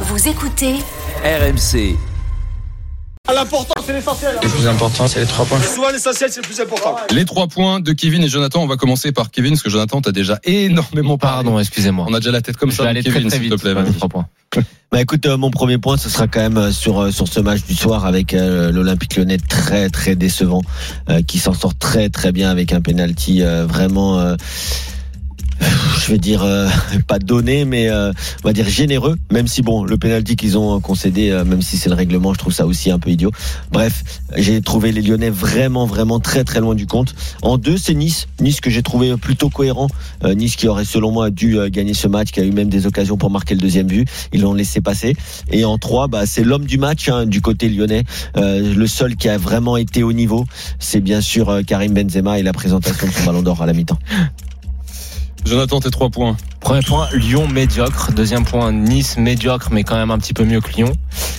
Vous écoutez RMC. L'important, c'est l'essentiel. Le plus important, c'est les trois points. Souvent, l'essentiel, c'est le plus important. Les trois points de Kevin et Jonathan. On va commencer par Kevin, parce que Jonathan, t'as déjà énormément parlé. Pardon, excusez-moi. On a déjà la tête comme Je ça. vais aller Kevin, très très s'il vite. te plaît. vas-y. trois points. Bah écoute, euh, mon premier point, ce sera quand même euh, sur euh, sur ce match du soir avec euh, l'Olympique Lyonnais très très décevant, euh, qui s'en sort très très bien avec un penalty euh, vraiment. Je vais dire euh, pas donné mais euh, on va dire généreux même si bon le penalty qu'ils ont concédé euh, même si c'est le règlement je trouve ça aussi un peu idiot. Bref j'ai trouvé les Lyonnais vraiment vraiment très très loin du compte. En deux c'est Nice. Nice que j'ai trouvé plutôt cohérent. Nice qui aurait selon moi dû gagner ce match qui a eu même des occasions pour marquer le deuxième but. Ils l'ont laissé passer. Et en trois bah c'est l'homme du match hein, du côté lyonnais. Le seul qui a vraiment été au niveau c'est bien sûr Karim Benzema et la présentation de son ballon d'or à la mi-temps Jonathan, tes trois points. Premier point, Lyon médiocre. Deuxième point, Nice médiocre, mais quand même un petit peu mieux que Lyon.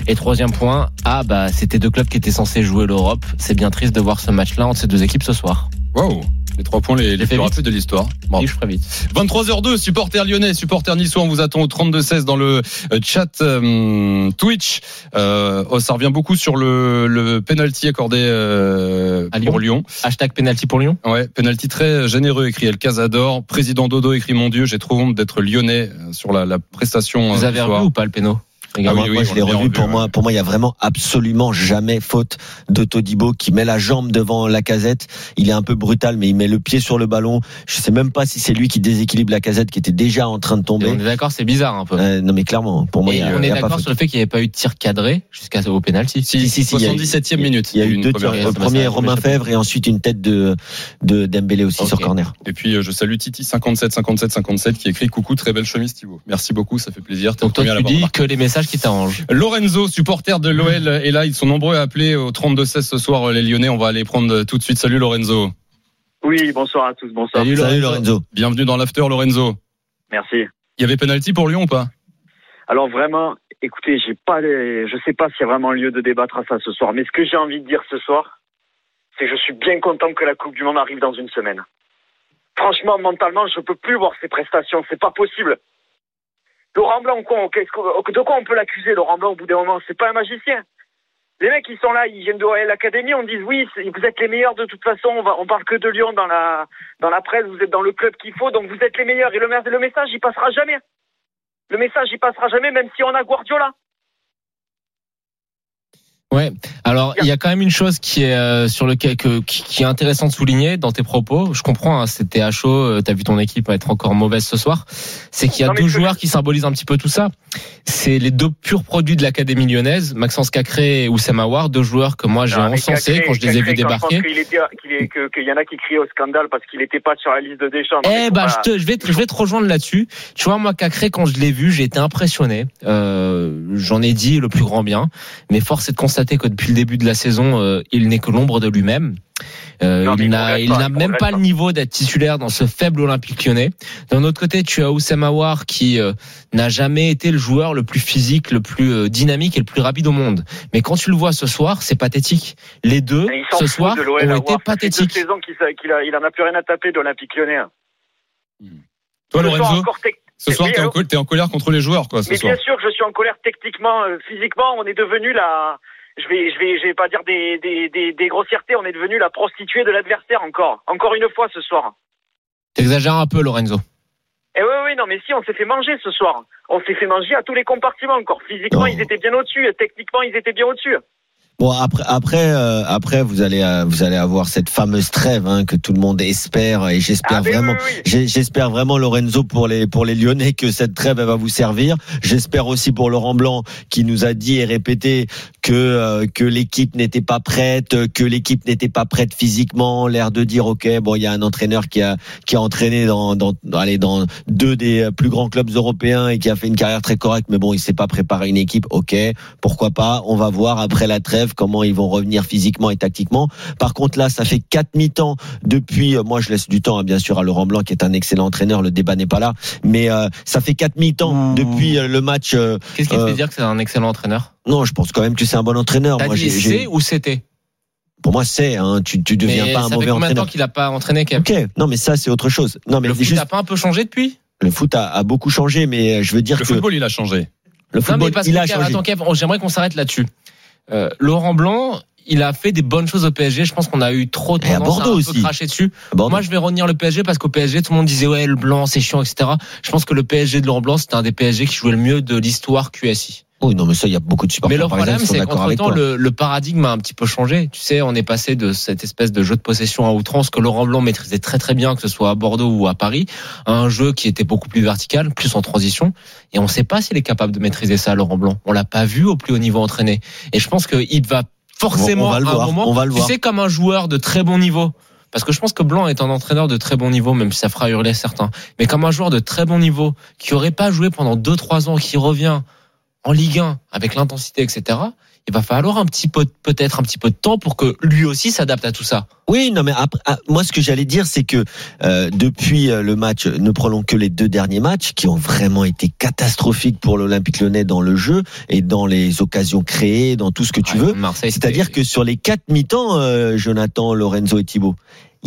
Et troisième point, ah bah c'était deux clubs qui étaient censés jouer l'Europe. C'est bien triste de voir ce match-là entre ces deux équipes ce soir. Waouh. Les trois points les, les plus rapides de l'histoire. Et je ferai vite. 23h02, supporter lyonnais, supporter niçois, on vous attend au 32-16 dans le euh, chat euh, Twitch. Euh, oh, ça revient beaucoup sur le, le penalty accordé euh, À Lyon. pour Lyon. Hashtag penalty pour Lyon. Ouais, penalty très généreux, écrit El Casador. Président Dodo écrit Mon Dieu, j'ai trop honte d'être lyonnais euh, sur la, la prestation. Vous euh, avez revu ou pas le péno? Ah oui, moi, oui, je l'ai revu revu, pour ouais. moi. Pour moi, il y a vraiment absolument jamais faute de Todibo qui met la jambe devant la casette. Il est un peu brutal, mais il met le pied sur le ballon. Je sais même pas si c'est lui qui déséquilibre la casette qui était déjà en train de Et tomber. On est d'accord, c'est bizarre un peu. Euh, non, mais clairement, pour moi, il y a, on est d'accord sur le fait qu'il n'y avait pas eu de tir cadré jusqu'à au penalty. Si, si, si, il y a eu- 77e minute. Il y a eu une deux tirs. Le m'a- premier Romain. Fèvre et ensuite une tête de de Dembélé aussi sur corner. Et puis euh, je salue Titi 57 57 57 qui écrit coucou très belle chemise Thibaut. Merci beaucoup, ça fait plaisir. T'es Donc toi tu dis que les messages qui. Lorenzo, supporter de l'OL, est là. Ils sont nombreux à appeler au 32-16 ce soir, les Lyonnais. On va aller prendre euh, tout de suite. Salut Lorenzo. Oui, bonsoir à tous, bonsoir. Salut, Salut Lorenzo. Bienvenue dans l'after, Lorenzo. Merci. Il y avait penalty pour Lyon ou pas? Alors vraiment, écoutez, j'ai pas les... je sais pas s'il y a vraiment lieu de débattre à ça ce soir, mais ce que j'ai envie de dire ce soir, c'est que je suis bien content que la Coupe du Monde arrive dans une semaine. Franchement, mentalement, je peux plus voir ces prestations, c'est pas possible. Laurent Blanc, de quoi on peut l'accuser, Laurent Blanc, au bout d'un moment? C'est pas un magicien. Les mecs, ils sont là, ils viennent de l'Académie, on dit oui, vous êtes les meilleurs de toute façon, on, va, parle que de Lyon dans la, presse, vous êtes dans le club qu'il faut, donc vous êtes les meilleurs. Et le, le message, il passera jamais. Le message, il passera jamais, même si on a Guardiola. Ouais. Alors il y a quand même une chose qui est euh, sur lequel que, qui, qui est intéressant de souligner dans tes propos. Je comprends, hein, c'était à chaud. euh, T'as vu ton équipe être encore mauvaise ce soir. C'est qu'il y a Non, deux joueurs qui symbolisent un petit peu tout ça. C'est les deux purs produits de l'académie lyonnaise, Maxence Cacré et Oussama Aouar, deux joueurs que moi j'ai encensés quand je les ai vus débarquer. qu'il est- que- Qu'il y en a qui crient au scandale parce qu'il n'était pas sur la liste de Deschamps. Eh bah, je, te, je vais te, je vais te rejoindre là-dessus. Tu vois, moi, Cacré, quand je l'ai vu, j'ai été impressionné. Euh, J'en ai dit le plus grand bien, mais force est de constater que depuis le début de la saison, euh, il n'est que l'ombre de lui-même. Euh, Non, il n'a, il même pas pas. le niveau d'être titulaire dans ce faible Olympique Lyonnais. D'un autre côté, tu as Oussama Aouar qui euh, n'a jamais été le joueur le plus physique, le plus euh, dynamique et le plus rapide au monde. Mais quand tu le vois ce soir, c'est pathétique. Les deux, ce soir, de ont été deux pathétiques. saisons qu'il s'a- qu'il a- il en a plus rien à taper de l'Olympique lyonnais. Toi, Ce Lorenzo, ce soir, t'es en, colère contre les joueurs, quoi, ce Mais soir. bien sûr que je suis en colère techniquement, physiquement, on est devenu la. Je vais, je vais, je vais pas dire des, des, des, des grossièretés, on est devenu la prostituée de l'adversaire encore. Encore une fois ce soir. T'exagères un peu, Lorenzo. Et oui, oui, non, mais si, on s'est fait manger ce soir. On s'est fait manger à tous les compartiments encore. Physiquement, ils étaient bien au-dessus. Techniquement, ils étaient bien au-dessus. Bon après après euh, après vous allez euh, vous allez avoir cette fameuse trêve hein, que tout le monde espère et j'espère Ah, vraiment oui, oui, oui. j'ai- j'espère vraiment Lorenzo pour les pour les Lyonnais que cette trêve elle va vous servir. J'espère aussi pour Laurent Blanc qui nous a dit et répété que euh, que l'équipe n'était pas prête, que l'équipe n'était pas prête physiquement, l'air de dire OK, bon il y a un entraîneur qui a qui a entraîné dans dans, allez, dans deux des plus grands clubs européens et qui a fait une carrière très correcte mais bon, il s'est pas préparé une équipe. OK, pourquoi pas On va voir après la trêve comment ils vont revenir physiquement et tactiquement. Par contre là, ça fait quatre mi-temps depuis euh, moi je laisse du temps hein, bien sûr à Laurent Blanc qui est un excellent entraîneur, le débat n'est pas là, mais euh, ça fait quatre mi-temps depuis euh, le match euh, Qu'est-ce qui te fait dire que c'est un excellent entraîneur? Non, je pense quand même que c'est un bon entraîneur. T'as Moi, dit c'est ou c'était? Pour moi, c'est. Hein, tu, tu deviens Mais pas un ça fait mauvais combien de entraîneur. temps qu'il a pas entraîné Kev? Ok, non, mais ça, c'est autre chose. Non, mais Le foot juste, a pas un peu changé depuis? Le foot a, a beaucoup changé, mais je veux dire Le que football, il a changé. Le Non, football, mais parce il que a Kev, changé. attends, Kev, on- j'aimerais qu'on s'arrête là-dessus. Euh, Laurent Blanc, il a fait des bonnes choses au PSG. Je pense qu'on a eu trop à tendance Bordeaux un aussi. peu cracher dessus. Moi, je vais retenir le PSG parce qu'au PSG, tout le monde disait ouais, le blanc, c'est chiant, etc. Je pense que le PSG de Laurent Blanc, c'était un des PSG qui jouait le mieux de l'histoire QSI. Oui, non, mais ça, il y a beaucoup de supporters Mais le problème, c'est d'accord qu'entre avec temps, toi. le, le paradigme a un petit peu changé. Tu sais, on est passé de cette espèce de jeu de possession à outrance que Laurent Blanc maîtrisait très très bien, que ce soit à Bordeaux ou à Paris, à un jeu qui était beaucoup plus vertical, plus en transition. Et on ne sait pas s'il est capable de maîtriser ça, Laurent Blanc. On l'a pas vu au plus haut niveau entraîné. Et je pense qu'il va forcément On va le à un voir, moment, on va le tu voir. sais, comme un joueur de très bon niveau. Parce que je pense que Blanc est un entraîneur de très bon niveau, même si ça fera hurler certains. Mais comme un joueur de très bon niveau, qui aurait pas joué pendant 2-3 ans, qui revient en Ligue 1 avec l'intensité, etc., il va falloir un petit peu, peut-être un petit peu de temps pour que lui aussi s'adapte à tout ça. Oui, non, mais après, ah, moi, ce que j'allais dire, c'est que euh, depuis euh, le match, ne prenons que les deux derniers matchs, qui ont vraiment été catastrophiques pour l'Olympique Lyonnais dans le jeu et dans les occasions créées, dans tout ce que tu Ouais, veux. Marseille, C'est-à-dire que sur les quatre mi-temps, euh, Jonathan, Lorenzo et Thibaut,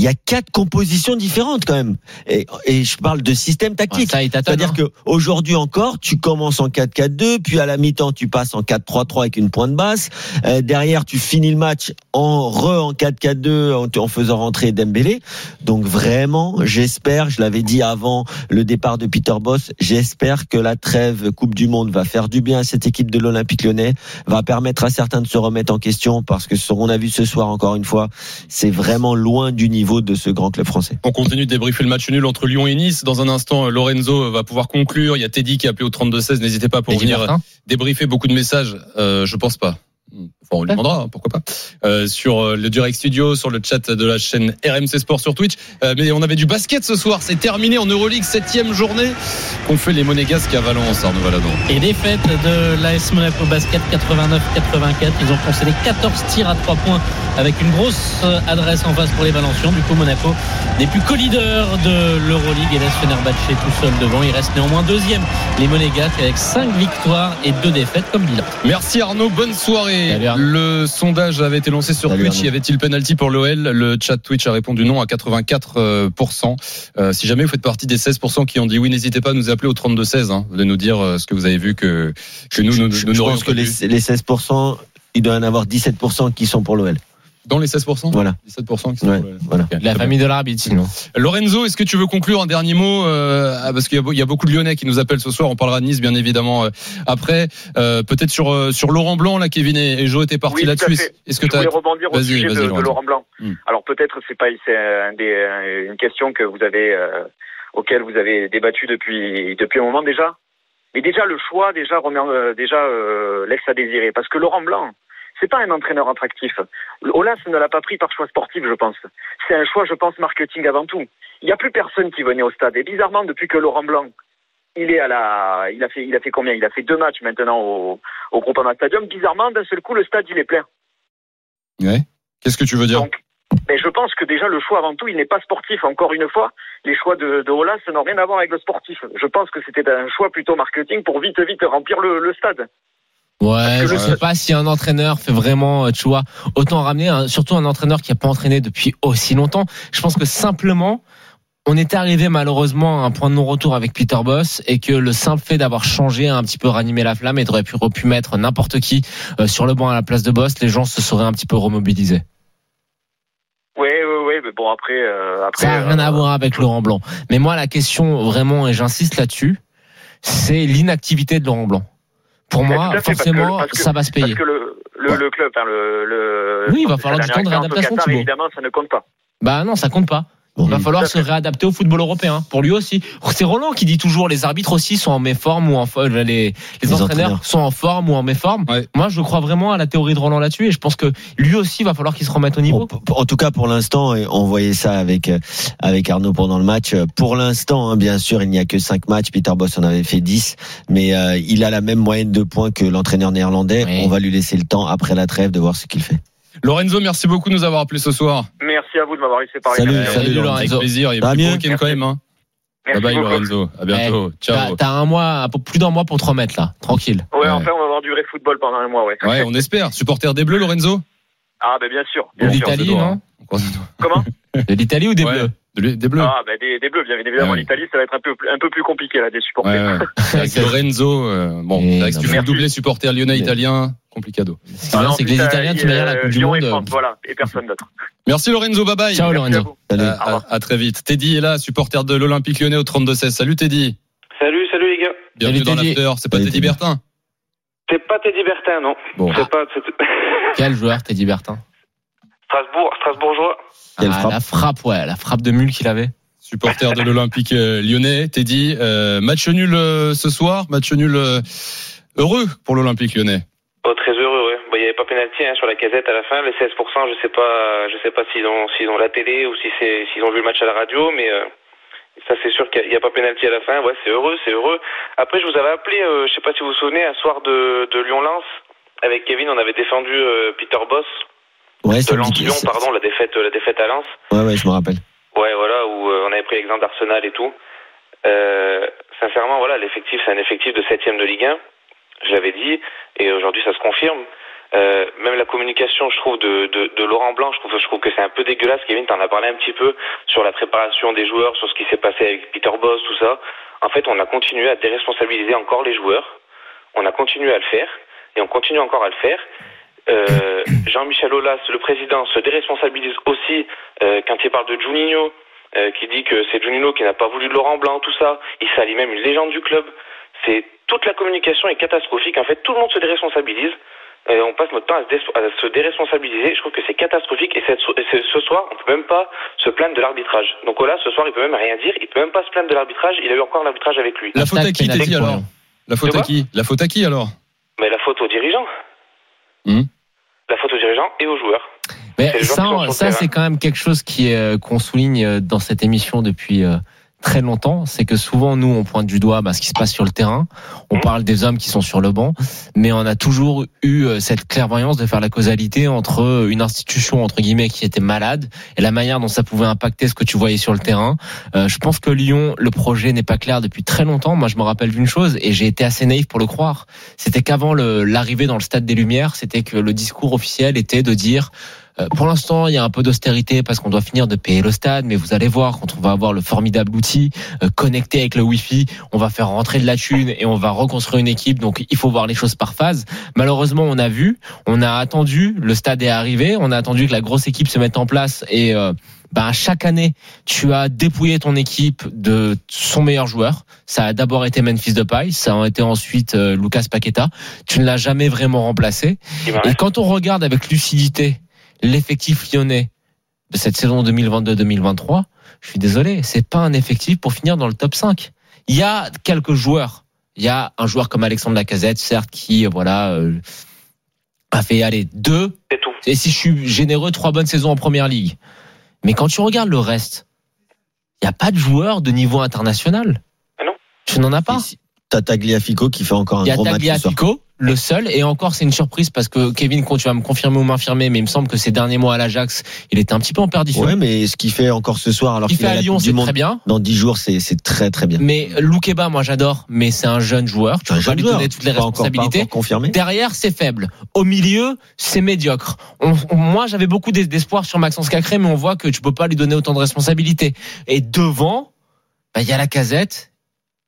il y a quatre compositions différentes quand même. Et, et je parle de système tactique. C'est-à-dire hein. que aujourd'hui encore, tu commences en 4-4-2, puis à la mi-temps tu passes en 4-3-3 avec une pointe basse. Euh, derrière, tu finis le match en re en 4-4-2 en, en faisant rentrer Dembélé. Donc vraiment, j'espère, je l'avais dit avant le départ de Peter Boss, j'espère que la trêve Coupe du Monde va faire du bien à cette équipe de l'Olympique Lyonnais, va permettre à certains de se remettre en question parce que ce qu'on a vu ce soir encore une fois, c'est vraiment loin du niveau de ce grand club français. On continue de débriefer le match nul entre Lyon et Nice. Dans un instant, Lorenzo va pouvoir conclure. Il y a Teddy qui a appelé au 32-16. N'hésitez pas pour venir débriefer beaucoup de messages. Euh, je pense pas. Enfin, on lui demandera, hein, pourquoi pas. Euh, sur euh, le direct studio, sur le chat de la chaîne RMC Sport sur Twitch. Euh, mais on avait du basket ce soir. C'est terminé en Euroleague, septième journée. Qu'on fait les Monégasques à Valence, Arnaud Valadon. Et défaite de l'AS Monaco Basket 89-84. Ils ont concédé 14 tirs à 3 points avec une grosse euh, adresse en face pour les Valencians. Du coup, Monaco n'est plus co-leader de l'Euroleague et laisse Fenerbahçe tout seul devant. Il reste néanmoins deuxième. Les Monégasques avec 5 victoires et 2 défaites comme bilan. Merci Arnaud, bonne soirée. Salut Arnaud. Le sondage avait été lancé sur Salut Twitch. Y avait-il penalty pour l'OL Le chat Twitch a répondu non à 84%. Euh, si jamais vous faites partie des 16% qui ont dit oui, n'hésitez pas à nous appeler au 32-16. Hein. Allez nous dire euh, ce que vous avez vu que, que nous, nous, nous, je, nous je pense que les, les 16%, il doit y en avoir 17% qui sont pour l'OL. Dans les 16% Voilà. 17% qui sont Ouais, pour l'OL. voilà. La famille de l'arbitre, sinon. Lorenzo, est-ce que tu veux conclure un dernier mot euh, ah, Parce qu'il y, a y beaucoup de Lyonnais qui nous appellent ce soir. On parlera de Nice, bien évidemment, euh, après. Euh, Peut-être sur, sur Laurent Blanc, là, Kevin et, Joe étaient partis Oui, là-dessus. Est-ce que je tu as voulais rebondir au Vas-y, sujet de. Laurent Blanc. Hmm. Alors peut-être c'est pas c'est un des, une question que vous avez euh, auquel vous avez débattu depuis depuis un moment déjà. Mais déjà le choix déjà remet, euh, déjà euh, laisse à désirer parce que Laurent Blanc c'est pas un entraîneur attractif. Olas ne l'a pas pris par choix sportif, je pense. C'est un choix, je pense, marketing avant tout. Il n'y a plus personne qui venait au stade. Et bizarrement, depuis que Laurent Blanc, il est à la, il a fait, il a fait combien? Il a fait deux matchs maintenant au, au Groupama Stadium. Bizarrement, d'un seul coup, le stade il est plein. Ouais. Qu'est-ce que tu veux dire? Donc, mais je pense que déjà le choix avant tout, il n'est pas sportif. Encore une fois, les choix de, de Olas n'ont rien à voir avec le sportif. Je pense que c'était un choix plutôt marketing pour vite vite remplir le, le stade. Ouais, je le- sais pas si un entraîneur fait vraiment, euh, tu vois, autant ramener, un- surtout un entraîneur qui a pas entraîné depuis aussi longtemps. Je pense que simplement, on était arrivé malheureusement à un point de non-retour avec Peter Boss et que le simple fait d'avoir changé a un petit peu ranimé la flamme et t'aurais pu, pu mettre n'importe qui euh, sur le banc à la place de Boss, les gens se seraient un petit peu remobilisés. Oui, oui, oui, mais bon après, euh, après. Ça n'a rien euh, à voir avec Laurent Blanc. Mais moi, la question vraiment, et j'insiste là-dessus, c'est l'inactivité de Laurent Blanc. Pour moi, fait, parce que- forcément, parce que- ça va se payer. Parce que le, le, Ouais. le club, enfin, le, le. Oui, il va falloir du temps de réadaptation, Qatar. Évidemment, ça ne compte pas. Bah non, ça compte pas. Il va falloir se réadapter au football européen. Pour lui aussi. C'est Roland qui dit toujours les arbitres aussi sont en méforme ou en les, les, Les entraîneurs, entraîneurs. sont en forme ou en méforme. Ouais. Moi, je crois vraiment à la théorie de Roland là-dessus et je pense que lui aussi va falloir qu'il se remette au niveau. P- en tout cas, pour l'instant, et on voyait ça avec euh, avec Arnaud pendant le match. euh, Pour l'instant, hein, bien sûr, il n'y a que 5 matchs. Peter Boss en avait fait 10, mais euh, il a la même moyenne de points que l'entraîneur néerlandais. Oui. On va lui laisser le temps après la trêve de voir ce qu'il fait. Lorenzo, merci beaucoup de nous avoir appelé ce soir. Merci à vous de m'avoir laissé parler. Salut, Merci. salut, Lorenzo. Avec plaisir. Il va est mieux week-end quand même. Hein. Merci Bye bye beaucoup. Lorenzo. À bientôt. T'as Ciao. t'as un mois, plus d'un mois pour te remettre là, tranquille. Ouais, Ouais. enfin, on va avoir du vrai football pendant un mois, ouais. Ouais, on espère. Supporter des Bleus, Lorenzo? Ah, ben bien sûr. De Bien l'Italie, non? doigts. Comment? De l'Italie ou des Ouais. Bleus? De- Des bleus. Ah, bah, des, des bleus, bien évidemment. Ah oui. L'Italie, ça va être un peu, plus- un peu plus compliqué, là, des supporters. ouais. Avec Lorenzo, euh, bon, Et avec, si tu non, fais le merci. doublé supporter lyonnais italien, complicado. Ce Ah, c'est que les plus, Italiens, tu manière la euh, Coupe du Lyon et Monde. France, voilà, et personne d'autre. Merci Lorenzo, bye bye. Ciao Merci à Lorenzo. à, à très vite. Teddy est là, supporter de l'Olympique lyonnais au 32-16. Salut Teddy. Salut, salut les gars. Bienvenue Salut, dans Teddy. l'after. C'est pas Teddy. Bertin. C'est pas Teddy Bertin, non. Bon, C'est pas c'est- quel joueur Teddy Bertin? Strasbourg, Strasbourgeois. Quelle Ah, frappe. La frappe, ouais, la frappe de mule qu'il avait. Supporter de l'Olympique euh, lyonnais. Teddy, euh, match nul euh, ce soir. Match nul euh, heureux pour l'Olympique lyonnais. Oh, très heureux, ouais. Bah, il n'y avait pas pénalty hein, sur la casette à la fin. Les 16%, je sais pas, je sais pas s'ils ont, s'ils ont la télé ou si c'est, s'ils ont vu le match à la radio, mais euh, ça c'est sûr qu'il n'y a, pas pénalty à la fin. Ouais, c'est heureux, c'est heureux. Après, je vous avais appelé, euh, je sais pas si vous vous souvenez, un soir de, de Lyon-Lens. Avec Kevin, on avait défendu euh, Peter Boss Ouais, de Lens-Lyon, pardon, la défaite, la défaite à Lens. Ouais, ouais, je me rappelle. Ouais, voilà, où euh, on avait pris l'exemple d'Arsenal et tout. Euh, sincèrement, voilà, l'effectif, c'est un effectif de septième de Ligue 1. Je l'avais dit, et aujourd'hui, ça se confirme. Euh, même la communication, je trouve, de, de, de Laurent Blanc, je trouve, je trouve que c'est un peu dégueulasse. Kevin, t'en as parlé un petit peu sur la préparation des joueurs, sur ce qui s'est passé avec Peter Boss, tout ça. En fait, on a continué à déresponsabiliser encore les joueurs. On a continué à le faire, et on continue encore à le faire. Euh, Jean-Michel Aulas, le président, se déresponsabilise aussi euh, quand il parle de Juninho, euh, qui dit que c'est Juninho qui n'a pas voulu de Laurent Blanc, tout ça. Il salit même une légende du club. C'est toute la communication est catastrophique. En fait, tout le monde se déresponsabilise. Euh, on passe notre temps à se, dé- à se déresponsabiliser. Je trouve que c'est catastrophique. Et, cette so- et ce, ce soir, on peut même pas se plaindre de l'arbitrage. Donc Olas, ce soir, il peut même rien dire. Il peut même pas se plaindre de l'arbitrage. Il a eu encore l'arbitrage avec lui. La faute à qui pour alors? La faute à qui? La faute à qui alors? Mais la faute aux dirigeants. Hmm. La faute aux dirigeants et aux joueurs. Mais ça, ça c'est quand même quelque chose qui euh, qu'on souligne euh, dans cette émission depuis euh, très longtemps. C'est que souvent, nous, on pointe du doigt bah, ce qui se passe sur le terrain. On Mhm. parle des hommes qui sont sur le banc. Mais on a toujours eu euh, cette clairvoyance de faire la causalité entre euh, une institution, entre guillemets, qui était malade et la manière dont ça pouvait impacter ce que tu voyais sur le terrain. Euh, je pense que Lyon, le projet n'est pas clair depuis très longtemps. Moi, je me rappelle d'une chose et j'ai été assez naïf pour le croire. C'était qu'avant l'arrivée dans le stade des Lumières, c'était que le discours officiel était de dire pour l'instant, il y a un peu d'austérité parce qu'on doit finir de payer le stade, mais vous allez voir, quand on va avoir le formidable outil euh, connecté avec le Wi-Fi, on va faire rentrer de la thune et on va reconstruire une équipe. Donc, il faut voir les choses par phase. Malheureusement, on a vu, on a attendu, le stade est arrivé, on a attendu que la grosse équipe se mette en place et euh, ben, chaque année, tu as dépouillé ton équipe de son meilleur joueur. Ça a d'abord été Memphis Depay, ça a été ensuite euh, Lucas Paqueta. Tu ne l'as jamais vraiment remplacé. Et quand on regarde avec lucidité l'effectif lyonnais de cette saison 2022-2023, je suis désolé, c'est pas un effectif pour finir dans le top 5. Il y a quelques joueurs. Il y a un joueur comme Alexandre Lacazette, certes, qui voilà euh, a fait aller deux. C'est tout. Et si je suis généreux, trois bonnes saisons en première ligue. Mais quand tu regardes le reste, il n'y a pas de joueur de niveau international. Ah non. Tu n'en as pas. T'as Tagliafico qui fait encore un Il y a gros match. Tagliafico, le seul, et encore c'est une surprise parce que Kevin, quand tu vas me confirmer ou m'infirmer, mais il me semble que ces derniers mois à l'Ajax, il était un petit peu en perdition. Ouais, mais ce qu'il fait encore ce soir, alors il qu'il fait a à Lyon, c'est très bien. dans 10 jours, c'est très très bien. Mais Loukeba, moi j'adore, mais c'est un jeune joueur. Tu peux pas lui donner toutes les pas encore- pas responsabilités. encore confirmé. Derrière, c'est faible. Au milieu, c'est médiocre. On- on- moi, j'avais beaucoup d'es- d'espoir sur Maxence Cacré, mais on voit que tu peux pas lui donner autant de responsabilités. Et devant, bah, il y a la casette.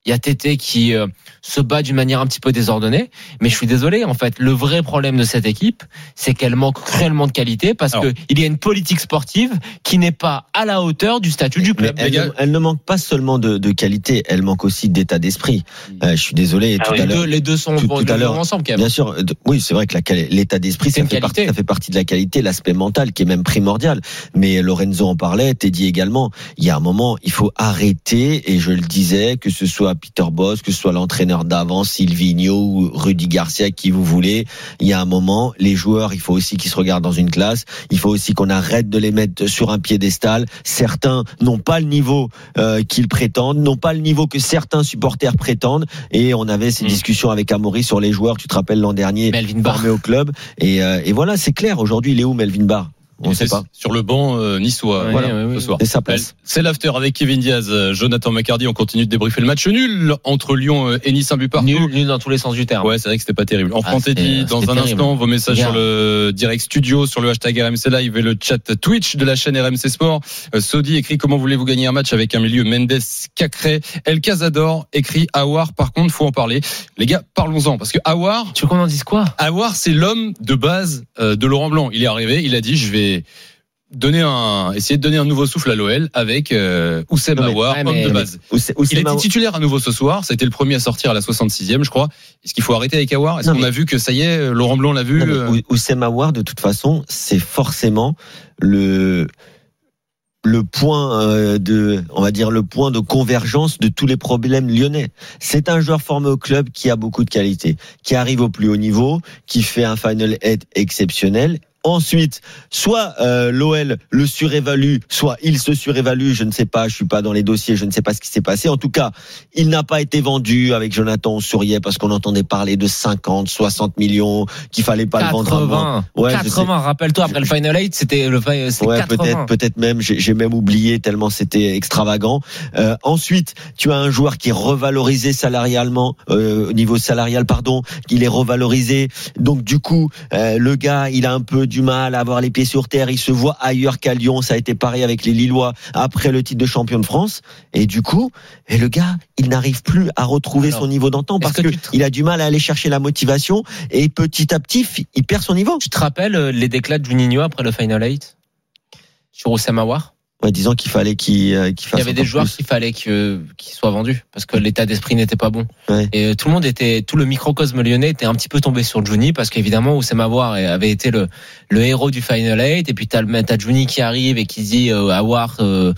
Il y a Tété qui euh, se bat d'une manière un petit peu désordonnée, mais je suis désolé. En fait, le vrai problème de cette équipe, c'est qu'elle manque cruellement de qualité parce Alors. que il y a une politique sportive qui n'est pas à la hauteur du statut du Mais club. elle, ne, elle ne manque pas seulement de, de qualité, elle manque aussi d'état d'esprit. Mm. Euh, je suis désolé, Ah tout oui. à les, deux, les deux sont tout- vont- tout à vont l'heure. ensemble. quand même. Bien sûr, euh, oui, c'est vrai que l'état d'esprit, fait, partie, ça fait partie de la qualité, l'aspect mental qui est même primordial. Mais Lorenzo en parlait, Teddy également. Il y a un moment, il faut arrêter, et je le disais, que ce soit Peter Boss, que ce soit l'entraîneur d'avant, Silvino ou Rudy Garcia, qui vous voulez, il y a un moment, les joueurs, il faut aussi qu'ils se regardent dans une classe. Il faut aussi qu'on arrête de les mettre sur un piédestal. Certains n'ont pas le niveau euh, qu'ils prétendent, n'ont pas le niveau que certains supporters prétendent. Et on avait ces Mm. discussions avec Amaury sur les joueurs. Tu te rappelles l'an dernier, Melvin formé au club. Et, euh, et voilà, c'est clair. Aujourd'hui, il est où Melvin Barr? On sait C'est pas. Sur le banc euh, niçois voilà, ouais, ouais. ce soir. C'est sa place. C'est l'after avec Kevin Diaz, euh, Jonathan McCarty. On continue de débriefer le match nul entre Lyon euh, et Nice, un but partout. Nul, nul dans tous les sens du terme. Ouais, c'est vrai que c'était pas terrible. En Ah, c'était- dit dans un terrible. instant vos messages Bien. sur le direct studio, sur le hashtag RMC Live et le chat Twitch de la chaîne RMC Sport. Euh, Sodi écrit comment voulez-vous gagner un match avec un milieu Mendes, Cacré, El Cazador écrit Awar. Par contre, faut en parler. Les gars, parlons-en parce que Awar, Tu veux qu'on en dise quoi? Awar, c'est l'homme de base euh, de Laurent Blanc. Il est arrivé, il a dit je vais donner un, essayer de donner un nouveau souffle à l'OL avec euh, Oussem Awar, ouais, homme de base. Il était titulaire à nouveau ce soir. Ça a été le premier à sortir à la 66e, je crois. Est-ce qu'il faut arrêter avec Awar Est-ce qu'on mais- a vu que ça y est, Laurent Blanc l'a vu Non, euh, Ou- Oussem Aouar, de toute façon, c'est forcément le le point euh, de, on va dire le point de convergence de tous les problèmes lyonnais. C'est un joueur formé au club qui a beaucoup de qualité, qui arrive au plus haut niveau, qui fait un final head exceptionnel. Ensuite, soit euh, l'OL le surévalue, soit il se surévalue. Je ne sais pas, je suis pas dans les dossiers, je ne sais pas ce qui s'est passé. En tout cas, il n'a pas été vendu avec Jonathan. On souriait parce qu'on entendait parler de 50, 60 millions, qu'il fallait pas le vendre. 80. Ouais, je 80, rappelle-toi, après le Final 8, c'était le c'était Ouais, 80. peut-être, peut-être même. J'ai même oublié tellement c'était extravagant. Euh, ensuite, tu as un joueur qui est revalorisé salarialement, euh, au niveau salarial, pardon, qu'il est revalorisé. Donc du coup, euh, le gars, il a un peu du mal à avoir les pieds sur terre. Il se voit ailleurs qu'à Lyon. Ça a été pareil avec les Lillois après le titre de champion de France. Et du coup, et le gars, il n'arrive plus à retrouver Alors, son niveau d'antan parce est-ce que, que tu te- il a du mal à aller chercher la motivation et petit à petit, il perd son niveau. Tu te rappelles euh, les déclats de Juninho après le Final 8 sur Oussem Aouar Ouais, disons qu'il fallait qu'il euh, qu'il Il y avait des joueurs qu'il fallait que- qu'ils soient vendus parce que l'état d'esprit n'était pas bon. Ouais. Et euh, tout le monde était, tout le microcosme lyonnais était un petit peu tombé sur Juni parce qu'évidemment Oussem Aouar avait été le, le héros du Final 8 et puis t'as le t'as Juni qui arrive et qui dit euh, Aouar euh,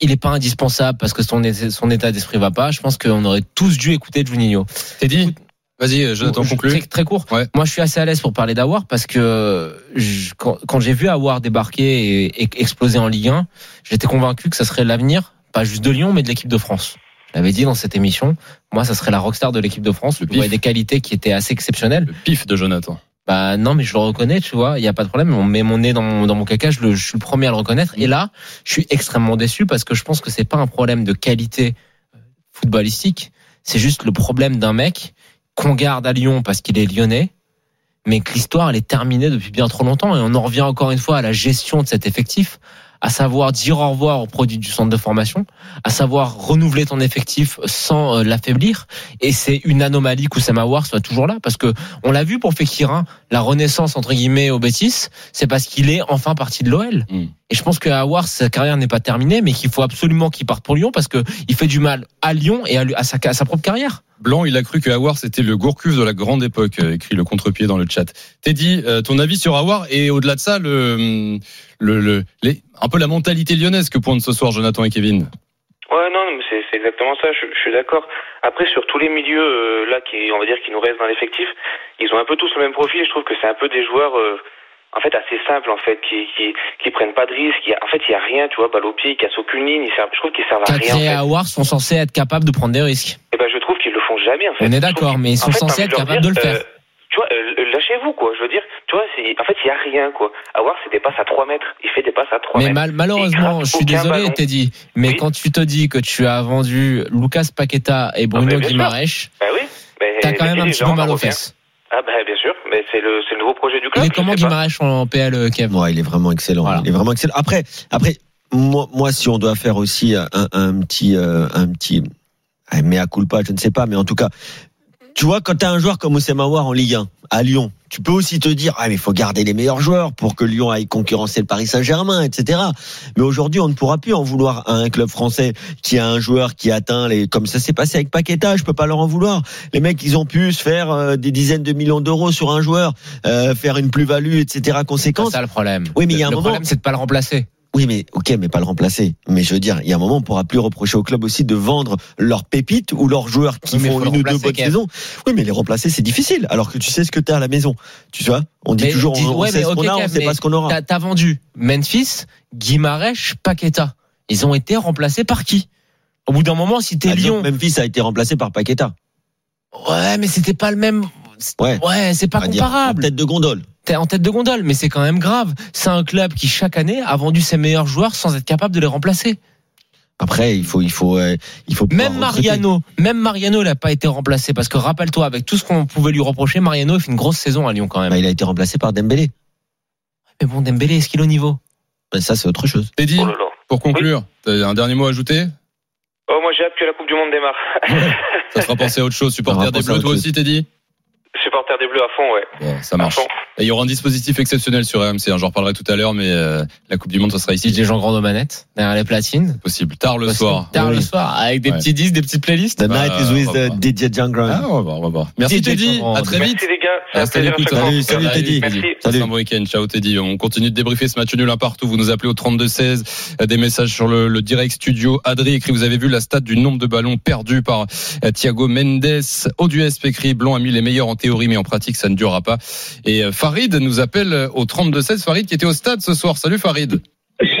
il est pas indispensable parce que son, son état d'esprit va pas. Je pense qu'on aurait tous dû écouter Juninho. T'es dit Vas-y, euh, Jonathan, Je- conclue. Très, très court. Ouais. Moi, je suis assez à l'aise pour parler d'Awar parce que je- quand, quand j'ai vu Awar débarquer et, et exploser en Ligue 1, j'étais convaincu que ça serait l'avenir, pas juste de Lyon, mais de l'équipe de France. Je l'avais dit dans cette émission. Moi, ça serait la rockstar de l'équipe de France. Le Il avait pif. des qualités qui étaient assez exceptionnelles. Le pif de Jonathan. Bah non, mais je le reconnais, tu vois. Il y a pas de problème. On met mon nez dans mon, dans mon caca. Je, le- je suis le premier à le reconnaître. Et là, je suis extrêmement déçu parce que je pense que c'est pas un problème de qualité euh, footballistique. C'est juste le problème d'un mec qu'on garde à Lyon parce qu'il est lyonnais, mais que l'histoire elle est terminée depuis bien trop longtemps. Et on en revient encore une fois à la gestion de cet effectif, à savoir dire au revoir aux produits du centre de formation, à savoir renouveler ton effectif sans euh, l'affaiblir. Et c'est une anomalie qu'Oussama War soit toujours là, parce que on l'a vu pour Fekir, la renaissance entre guillemets au Bétis, c'est parce qu'il est enfin parti de l'OL. Mm. Et je pense que Awar, sa carrière n'est pas terminée, mais qu'il faut absolument qu'il parte pour Lyon parce que il fait du mal à Lyon et à, sa, à sa propre carrière. Blanc, il a cru que Awar c'était le Gourcuff de la grande époque, euh, écrit le contre-pied dans le chat. Teddy, euh, ton avis sur Awar et au-delà de ça, le, le, le- les, un peu la mentalité lyonnaise que pointent ce soir Jonathan et Kevin. Ouais, non, mais c'est c'est exactement ça. Je, je suis d'accord. Après, sur tous les milieux euh, là, qui, on va dire, qui nous restent dans l'effectif, ils ont un peu tous le même profil. Je trouve que c'est un peu des joueurs, euh, en fait, assez simples, en fait, qui, qui, qui prennent pas de risques. Il y a- En fait, il y a rien, tu vois, balle au pied, ils cassent aucune ligne. Ils servent, je trouve qu'ils servent à rien. En et fait. Awar sont censés être capables de prendre des risques. Et ben, je trouve qu'ils le font jamais, en fait. On est d'accord, mais ils sont en censés être capables de le faire. euh, lâchez-vous, quoi. Je veux dire, tu vois, en fait, il y a rien, quoi. Awar, c'est des passes à 3 mètres. Il fait des passes à 3 Mais mètres. mal- malheureusement, Il je suis désolé, ballon. Teddy, mais Oui. quand tu te dis que tu as vendu Lucas Paqueta et Bruno mais sûr. Guimaraes, Ben oui. T'as quand même un petit peu mal aux fesses. Ah ben bien sûr, mais c'est le, le nouveau projet du Il club. est je comment. Guimaraes en PL, euh, Kev? Ouais, il est vraiment excellent. Voilà. Il est vraiment excellent. Après, après, moi, moi, si on doit faire aussi un, un petit, euh, un petit, ah, mea culpa, je ne sais pas, mais en tout cas, tu vois, quand tu as un joueur comme Oussem Aouar en Ligue 1, à Lyon, tu peux aussi te dire, ah, mais il faut garder les meilleurs joueurs pour que Lyon aille concurrencer le Paris Saint-Germain, etc. Mais aujourd'hui, on ne pourra plus en vouloir à un club français qui a un joueur qui atteint les, comme ça s'est passé avec Paqueta, je peux pas leur en vouloir. Les mecs, ils ont pu se faire euh, des dizaines de millions d'euros sur un joueur, euh, faire une plus-value, etc. C'est conséquente. ça le problème. Oui, mais il y a un le moment- problème, c'est de pas le remplacer. Oui, mais ok, mais pas le remplacer. Mais je veux dire, il y a un moment, on pourra plus reprocher au club aussi de vendre leurs pépites ou leurs joueurs qui Oui, font une ou deux bonnes saisons. Oui, mais les remplacer, c'est difficile. Alors que tu sais ce que tu as à la maison. Tu vois, on dit Mais toujours, dis- on, on ouais, sait mais ce qu'on ok, a, on sait pas ce qu'on aura. T'as t'as vendu Memphis, Guimaraes, Paqueta. Ils ont été remplacés par qui? Au bout d'un moment, si t'es exemple, Lyon, Memphis a été remplacé par Paqueta. ouais, mais c'était pas le même. Ouais. Ouais, c'est pas On va dire, comparable. Tête de gondole. T'es en tête de gondole, mais c'est quand même grave. C'est un club qui chaque année a vendu ses meilleurs joueurs sans être capable de les remplacer. Après, il faut, il faut, euh, il faut. Même recruter. Mariano, même Mariano, il n'a pas été remplacé parce que rappelle-toi, avec tout ce qu'on pouvait lui reprocher, Mariano il fait une grosse saison à Lyon quand même. Bah, il a été remplacé par Dembélé. Mais bon, Dembélé, est-ce qu'il est au niveau? Bah, ça, c'est autre chose. Teddy, Oh pour conclure, t'as un dernier mot à ajouter? Oh, moi j'ai hâte que la Coupe du Monde démarre. Ça te fera penser à autre chose. Supporter des Bleus, toi aussi, Teddy? Supporter des Bleus à fond, ouais. Bon, ça marche. Et il y aura un dispositif exceptionnel sur RMC. hein, J'en reparlerai tout à l'heure, mais euh, la Coupe du Monde, ça sera ici. DJ Jean Grand aux manettes, derrière les platines. Possible. Tard le soir. Tard Oui. le soir, avec des Ouais. petits disques, des petites playlists. The Bah, night is with on va uh, voir. Didier Jean-Grand. Ah, on va voir, on va voir. Merci DJ Teddy. À très vite. Merci les gars, chaque fois. Salut, salut, Teddy. Merci. Passe un bon week-end. Ciao Teddy. On continue de débriefer ce match nul un partout. Vous nous appelez au 32-16. Euh, Des messages sur le, le direct studio. Adri écrit, vous avez vu la stat du nombre de ballons perdus par euh, Thiago Mendes. Auduesp écrit, Blanc a mis les meilleurs en théorie, mais en pratique, ça ne durera pas. Et euh, Farid nous appelle euh, au 32-16. Farid qui était au stade ce soir. Salut Farid.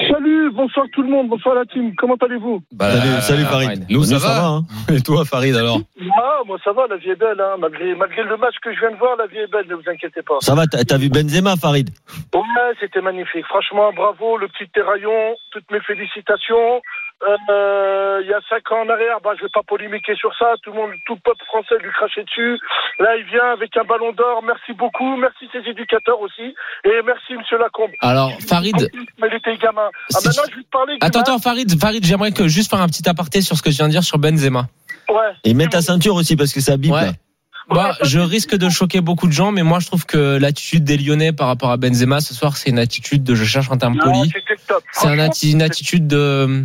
Salut, bonsoir tout le monde, bonsoir la team. Comment allez-vous? Bah, Salut, salut Farid. Nous, ça, va. hein? Et toi Farid alors? Ah, moi ça va, la vie est belle. Hein. Malgré, malgré le match que je viens de voir, la vie est belle, ne vous inquiétez pas. Ça va, t'as t'as vu Benzema, Farid? Ouais, c'était magnifique. Franchement, bravo, le petit terraillon. Toutes mes félicitations. Euh, il y a cinq ans en arrière, bah, je vais pas polémiquer sur ça. Tout le monde, tout le peuple français lui crachait dessus. Là, il vient avec un ballon d'or. Merci beaucoup. Merci ses éducateurs aussi. Et merci, monsieur Lacombe. Alors, Farid, Mais il était gamin. Ah, maintenant, tu- je vais te parler. attends, attends, Farid, Farid, j'aimerais que juste faire un petit aparté sur ce que je viens de dire sur Benzema. Ouais. Et mets ta ceinture aussi parce que ça bip Ouais. Moi, je risque de choquer beaucoup de gens, mais moi, je trouve que l'attitude des Lyonnais par rapport à Benzema ce soir, c'est une attitude de je cherche un terme poli. C'est un Franchement, atti- une attitude de.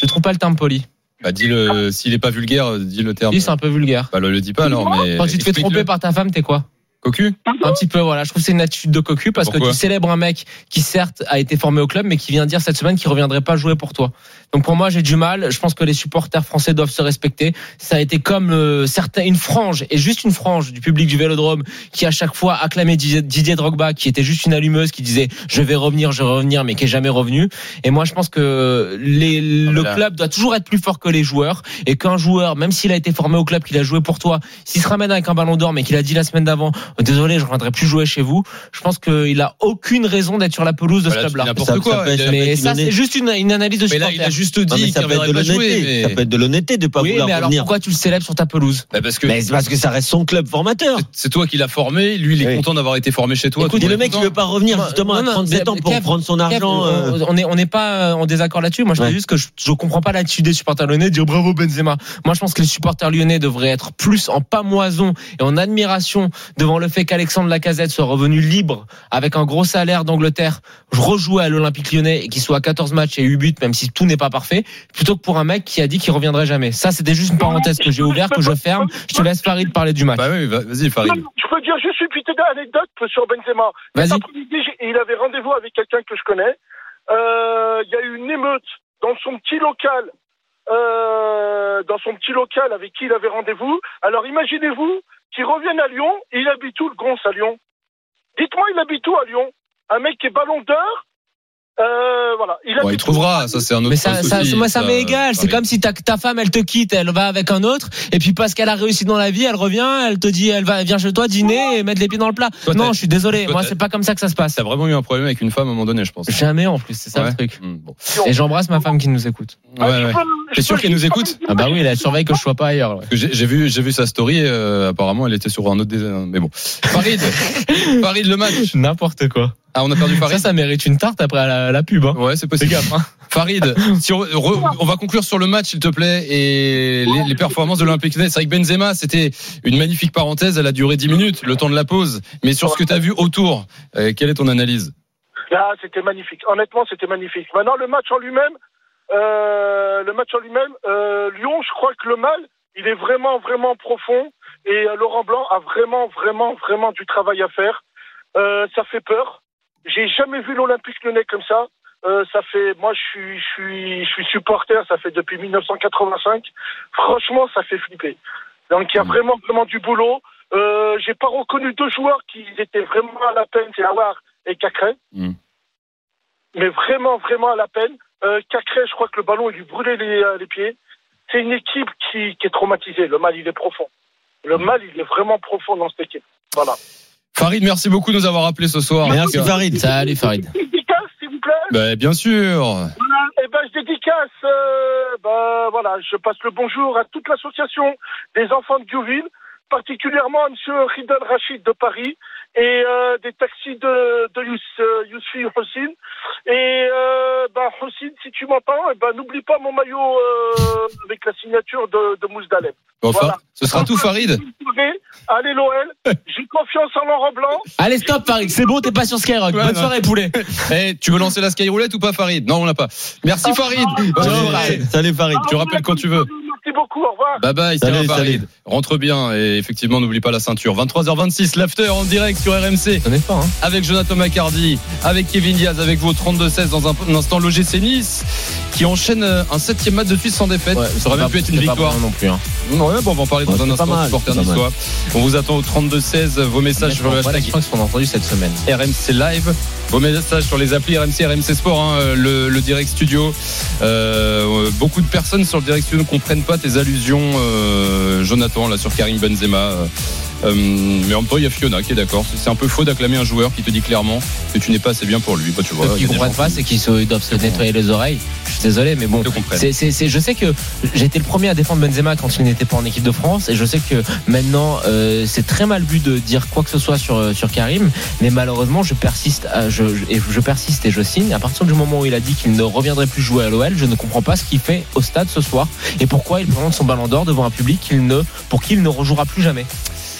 Je trouve pas le terme poli. bah, dis le, s'il est pas vulgaire, dis le terme. Oui, c'est un peu vulgaire. Bah, le, le dis pas alors, mais. Quand tu te fais tromper par ta femme, t'es quoi? Cocu Un petit peu, voilà. Je trouve que c'est une attitude de cocu parce Pourquoi que tu célèbres un mec qui certes a été formé au club, mais qui vient dire cette semaine qu'il reviendrait pas jouer pour toi. Donc pour moi, j'ai du mal. Je pense que les supporters français doivent se respecter. Ça a été comme euh, certains, une frange et juste une frange du public du Vélodrome qui à chaque fois acclamait Didier, Drogba, qui était juste une allumeuse, qui disait je vais revenir, je vais revenir, mais qui est jamais revenu. Et moi, je pense que les, le Voilà. club doit toujours être plus fort que les joueurs et qu'un joueur, même s'il a été formé au club, qu'il a joué pour toi, s'il se ramène avec un ballon d'or, mais qu'il a dit la semaine d'avant, désolé, je ne reviendrai plus jouer chez vous. Je pense qu'il a aucune raison d'être sur la pelouse de Voilà, ce club-là. n'importe quoi. ça être- Mais ça, c'est juste une, une analyse de Mais là, il a juste dit ça qu'il peut être de reviendrait pas jouer. l'honnêteté. mais- Ça peut être de l'honnêteté de pas Oui, vouloir mais alors revenir. pourquoi tu le célèbres sur ta pelouse Bah, parce que Mais c'est parce que ça reste son club formateur. c'est toi qui l'as formé. Lui, il est Oui. content d'avoir été formé chez toi. Écoute, le mec, il content. veut pas revenir Non, justement à non, 37 ans pour Kev, prendre son Kev, argent. euh, on- on est on n'est pas en désaccord là-dessus. Moi, je dis juste que je, je comprends pas l'attitude des supporters lyonnais de dire bravo Benzema. Moi, je pense que les supporters lyonnais devraient être plus en pamoison et en admiration devant le fait qu'Alexandre Lacazette soit revenu libre avec un gros salaire d'Angleterre, rejouer à l'Olympique lyonnais et qu'il soit à 14 matchs et 8 buts, même si tout n'est pas parfait, plutôt que pour un mec qui a dit qu'il reviendrait jamais. Ça, c'était juste une parenthèse que j'ai ouverte, que je ferme. Je te laisse Farid parler du match. Bah oui, vas-y, Farid. Je peux dire juste une petite anecdote sur Benzema. Vas-y. Cet après-midi, il avait rendez-vous avec quelqu'un que je connais. Euh, Il y a eu une émeute dans son petit local, euh, dans son petit local avec qui il avait rendez-vous. Alors imaginez-vous qu'il revienne à Lyon et il habite où le Gons à Lyon? Dites-moi, il habite où à Lyon? Un mec qui est ballon d'or? Euh, voilà. Il, Bon, habite il trouvera. Ça, c'est un autre. Mais ça, ça, moi, ça m'est égal. C'est comme si ta, ta femme, elle te quitte, elle va avec un autre, et puis parce qu'elle a réussi dans la vie, elle revient, elle te dit, elle va, vient chez toi dîner et mettre les pieds dans le plat. Toi, non, je suis désolé. toi, Moi, c'est pas comme ça que ça se passe. T'as vraiment eu un problème avec une femme à un moment donné, je pense. Jamais en plus, c'est ça Ouais. le truc. Hmm, bon. Et j'embrasse ma femme qui nous écoute. Ouais, ouais. T'es sûr qu'elle nous écoute Ah bah oui, elle surveille que je sois pas ailleurs. ouais. J'ai vu, j'ai vu sa story. euh, apparemment, elle était sur un autre. dés- Mais bon. Farid, Farid, le match. N'importe quoi. Ah, on a perdu Ça, Farid. ça mérite une tarte après la, la pub. Hein. Ouais, c'est Fais possible. gaffe. Hein. Farid, si on, re- on va conclure sur le match, s'il te plaît, et les, les performances de l'Olympique Lyonnais. C'est vrai que Benzema, c'était une magnifique parenthèse. Elle a duré 10 minutes, le temps de la pause. Mais sur ce que tu as vu autour, euh, quelle est ton analyse? Là, c'était magnifique. Honnêtement, c'était magnifique. Maintenant, le match en lui-même, le match en lui-même, euh, Lyon, je crois que le mal, il est vraiment, vraiment profond. Et euh, Laurent Blanc a vraiment, vraiment, vraiment du travail à faire. Euh, ça fait peur. J'ai jamais vu l'Olympique lyonnais comme ça. Euh, ça fait, moi, je suis, je suis, je suis supporter. Ça fait depuis 1985. Franchement, ça fait flipper. Donc, il y a vraiment, vraiment du boulot. Euh, j'ai pas reconnu deux joueurs qui étaient vraiment à la peine, c'est Awar et Cacré. Mm. Mais vraiment, vraiment à la peine. Euh, Cacré, je crois que le ballon, il lui brûlait les, euh, les pieds. C'est une équipe qui, qui est traumatisée. Le mal, il est profond. Le mal, il est vraiment profond dans cette équipe. Voilà. Farid, merci beaucoup de nous avoir appelé ce soir. Merci Farid. Salut Farid. Dédicace, s'il vous plaît. Bah, bien sûr. Voilà. Et ben, je dédicace, euh, ben, voilà, je passe le bonjour à toute l'association des enfants de Diouville, particulièrement à monsieur Ridal Rachid de Paris et euh, des taxis de, de Yous, euh, Yousfi Hossein. Et euh, Hossein, si tu m'entends, eh ben, n'oublie pas mon maillot euh, avec la signature de, de Mousse. Bon, Voilà. Ce sera tout, Farid. Allez l'OL, j'ai confiance en Laurent Blanc. Allez, stop Farid, c'est bon, t'es pas sur Skyrock. Ouais, Bonne non. soirée poulet. Eh, tu veux lancer la skyroulette ou pas, Farid? Non, on l'a pas. Merci, Farid. Farid. Salut Farid. Tu rappelles quand tu veux. Merci beaucoup, au revoir. Bye bye, Salut, salut. Rentre bien et effectivement, n'oublie pas la ceinture. 23h26, l'after en direct sur RMC. T'en es pas, hein. avec Jonathan McCardy, avec Kevin Diaz, avec vous 32-16 dans un, un instant l'OGC Nice qui enchaîne euh, un septième match de suite sans défaite. Ouais, ça aurait même pu être une victoire. non plus. Hein. Non, ouais, bon, on va en parler dans Ouais, un c'est pas instant, mal, supporter niçois. On vous attend au 32-16, vos messages sur le hashtag je crois qu'on a entendu cette semaine. RMC Live, vos messages sur les applis RMC, RMC Sport, hein, le, le Direct Studio. Euh, beaucoup de personnes sur le Direct Studio ne comprennent pas tes allusions, euh, Jonathan, là sur Karim Benzema. Euh, mais en même temps, il y a Fiona qui est d'accord. C'est un peu faux d'acclamer un joueur qui te dit clairement que tu n'es pas assez bien pour lui. Bah, tu vois, qui comprennent pas, c'est qu'ils doivent se nettoyer les oreilles. Je suis désolé, mais bon. C'est, c'est, je sais que j'ai été le premier à défendre Benzema quand il n'était pas en équipe de France, et je sais que maintenant euh, c'est très mal vu de dire quoi que ce soit sur euh, sur Karim, mais malheureusement je persiste, à- je, je- et je persiste et je signe. À partir du moment où il a dit qu'il ne reviendrait plus jouer à l'OL, je ne comprends pas ce qu'il fait au stade ce soir et pourquoi il présente son ballon d'or devant un public qu'il ne, pour qui il ne rejouera plus jamais.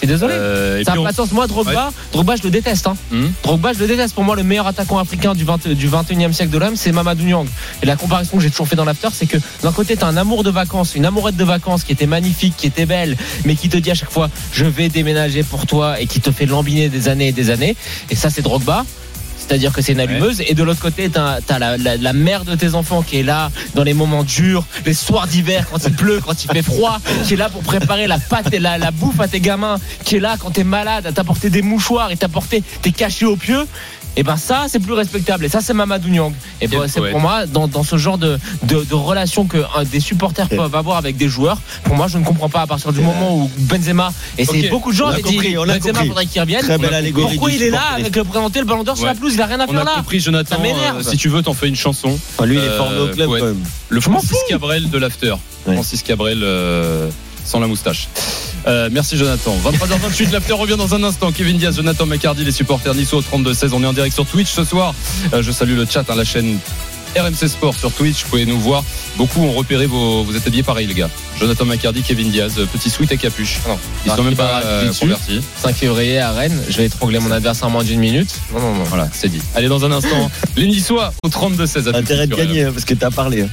Je suis désolé. Euh, et Ça n'a on- pas de sens. Moi, Drogba, Drogba, je le déteste. Hein. Hum. Drogba, je le déteste. Pour moi, le meilleur attaquant africain du, 20 du 21e siècle de l'homme, c'est Mamadou Niang. Et la comparaison que j'ai toujours fait dans l'after, c'est que d'un côté, tu as un amour de vacances, une amourette de vacances qui était magnifique, qui était belle, mais qui te dit à chaque fois, je vais déménager pour toi et qui te fait lambiner des années et des années. Et ça, c'est Drogba. C'est-à-dire que c'est une allumeuse. Et de l'autre côté, t'as as la, la, la mère de tes enfants qui est là dans les moments durs, les soirs d'hiver, quand il pleut, quand il fait froid, qui est là pour préparer la pâte et la, la bouffe à tes gamins, qui est là quand t'es malade, à t'apporter des mouchoirs et t'apporter tes cachets au pieu. Et ben ça, c'est plus respectable. Et ça, c'est Mamadou Niang. Et ben, Quel c'est pour moi, dans, dans ce genre de, de, de relation que un, des supporters peuvent avoir avec des joueurs, pour moi, je ne comprends pas à partir du moment où Benzema, et c'est beaucoup de gens On a avaient dit compris, on a Benzema compris. faudrait qu'il revienne. Très belle allégorie. Pourquoi il est là avec le présenter le ballon d'or sur la pelouse Il a rien à On faire a là. compris, Jonathan. Ça m'énerve. euh, si tu veux, t'en fais une chanson. Enfin, lui, il est formé au Euh, club ouais. quand même. Le Francis Cabrel de l'after. Ouais. Francis Cabrel euh, sans la moustache. Euh, merci Jonathan. 23h28, l'after revient dans un instant. Kevin Diaz, Jonathan McCardy, les supporters niçois au 32-16. On est en direct sur Twitch ce soir. Euh, je salue le chat, hein, la chaîne RMC Sport sur Twitch. Vous pouvez nous voir. Beaucoup ont repéré vos. Vous êtes habillés pareil, les gars. Jonathan McCardy, Kevin Diaz, euh, petit sweat et capuche. Non. Ils Ah, sont même pas euh, convertis. 5 février à Rennes, je vais étrangler mon adversaire en moins d'une minute. Non, non, non. Voilà, c'est dit. Allez, dans un instant, les Niçois au 32-16. À tout de Intérêt de gagner, hein, parce que t'as parlé. hein.